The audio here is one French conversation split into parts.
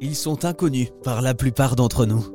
Ils sont inconnus par la plupart d'entre nous.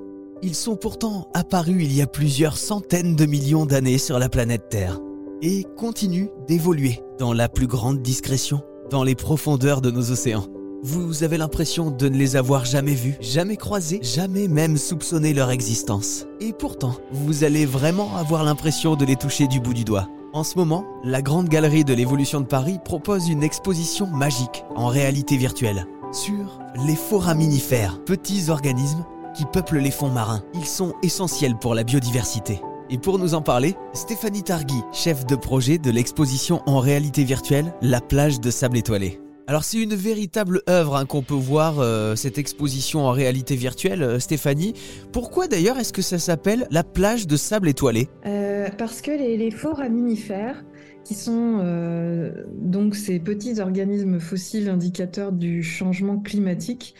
Ils sont pourtant apparus il y a plusieurs centaines de millions d'années sur la planète Terre et continuent d'évoluer dans la plus grande discrétion dans les profondeurs de nos océans. Vous avez l'impression de ne les avoir jamais vus, jamais croisés, jamais même soupçonné leur existence. Et pourtant, vous allez vraiment avoir l'impression de les toucher du bout du doigt. En ce moment, la Grande Galerie de l'Évolution de Paris propose une exposition magique en réalité virtuelle sur les foraminifères, petits organismes qui peuplent les fonds marins. Ils sont essentiels pour la biodiversité. Et pour nous en parler, Stéphanie Targui, chef de projet de l'exposition en réalité virtuelle La plage de sable étoilé. Alors c'est une véritable œuvre hein, qu'on peut voir euh, cette exposition en réalité virtuelle, euh, Stéphanie. Pourquoi d'ailleurs est-ce que ça s'appelle la plage de sable étoilé? Euh, Parce que les, les foraminifères, qui sont donc ces petits organismes fossiles indicateurs du changement climatique,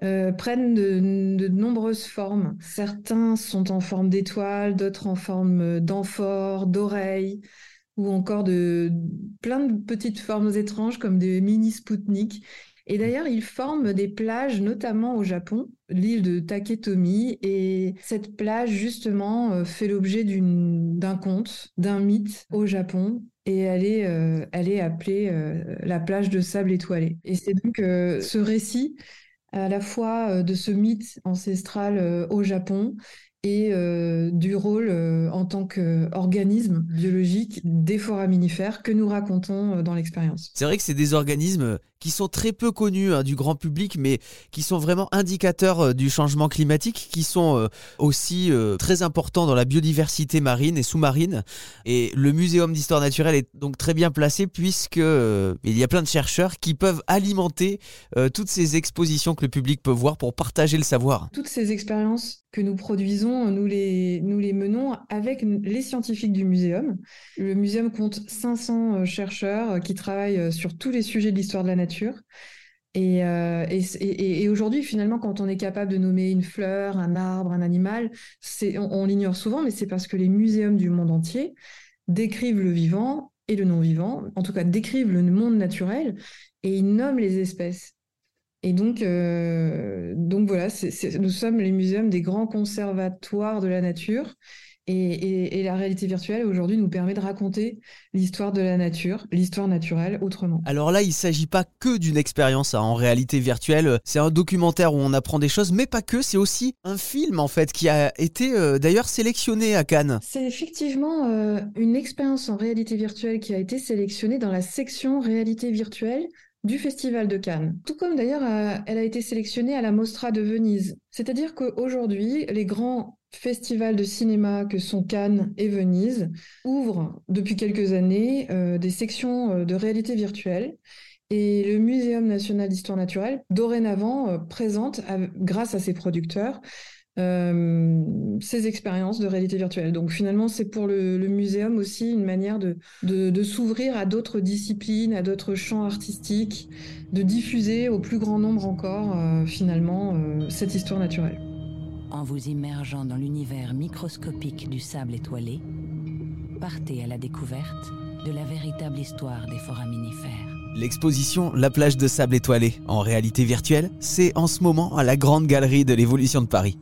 prennent de, nombreuses formes. Certains sont en forme d'étoiles, d'autres en forme d'amphores, d'oreilles, ou encore de plein de petites formes étranges comme des mini spoutniks. Et d'ailleurs, ils forment des plages, notamment au Japon, l'île de Taketomi. Et cette plage, justement, euh, fait l'objet d'un conte, d'un mythe au Japon. Et est, euh, elle est appelée euh, la plage de sable étoilé. Et c'est donc ce récit, à la fois de ce mythe ancestral au Japon et euh, du rôle euh, en tant qu'organisme biologique des foraminifères que nous racontons euh, dans l'expérience. C'est vrai que c'est des organismes qui sont très peu connus hein, du grand public, mais qui sont vraiment indicateurs du changement climatique, qui sont aussi très importants dans la biodiversité marine et sous-marine. Et le Muséum d'histoire naturelle est donc très bien placé puisque il y a plein de chercheurs qui peuvent alimenter toutes ces expositions que le public peut voir pour partager le savoir. Toutes ces expériences que nous produisons, nous les, nous les menons avec les scientifiques du muséum. Le muséum compte 500 chercheurs qui travaillent sur tous les sujets de l'histoire de la nature euh, et, aujourd'hui, finalement, quand on est capable de nommer une fleur, un arbre, un animal, on, on l'ignore souvent, mais c'est parce que les muséums du monde entier décrivent le vivant et le non-vivant, en tout cas décrivent le monde naturel, et ils nomment les espèces. Et donc, euh, donc voilà, nous sommes les muséums des grands conservatoires de la nature. Et, la réalité virtuelle aujourd'hui nous permet de raconter l'histoire de la nature, l'histoire naturelle autrement. Alors là, il ne s'agit pas que d'une expérience hein, en réalité virtuelle. C'est un documentaire où on apprend des choses, mais pas que. C'est aussi un film en fait qui a été euh, d'ailleurs sélectionné à Cannes. C'est effectivement euh, une expérience en réalité virtuelle qui a été sélectionnée dans la section réalité virtuelle du Festival de Cannes. Tout comme d'ailleurs euh, elle a été sélectionnée à la Mostra de Venise. C'est-à-dire qu'aujourd'hui, les grands festivals de cinéma que sont Cannes et Venise ouvrent depuis quelques années euh, des sections euh, de réalité virtuelle. Et le Muséum national d'histoire naturelle, dorénavant, présente, grâce à ses producteurs, euh, ces expériences de réalité virtuelle. Donc finalement, c'est pour le, muséum aussi une manière de, de, s'ouvrir à d'autres disciplines, à d'autres champs artistiques, de diffuser au plus grand nombre encore euh, finalement euh, cette histoire naturelle. En vous immergeant dans l'univers microscopique du sable étoilé, partez à la découverte de la véritable histoire des foraminifères. L'exposition La plage de sable étoilé en réalité virtuelle, c'est en ce moment à la Grande Galerie de l'Évolution de Paris.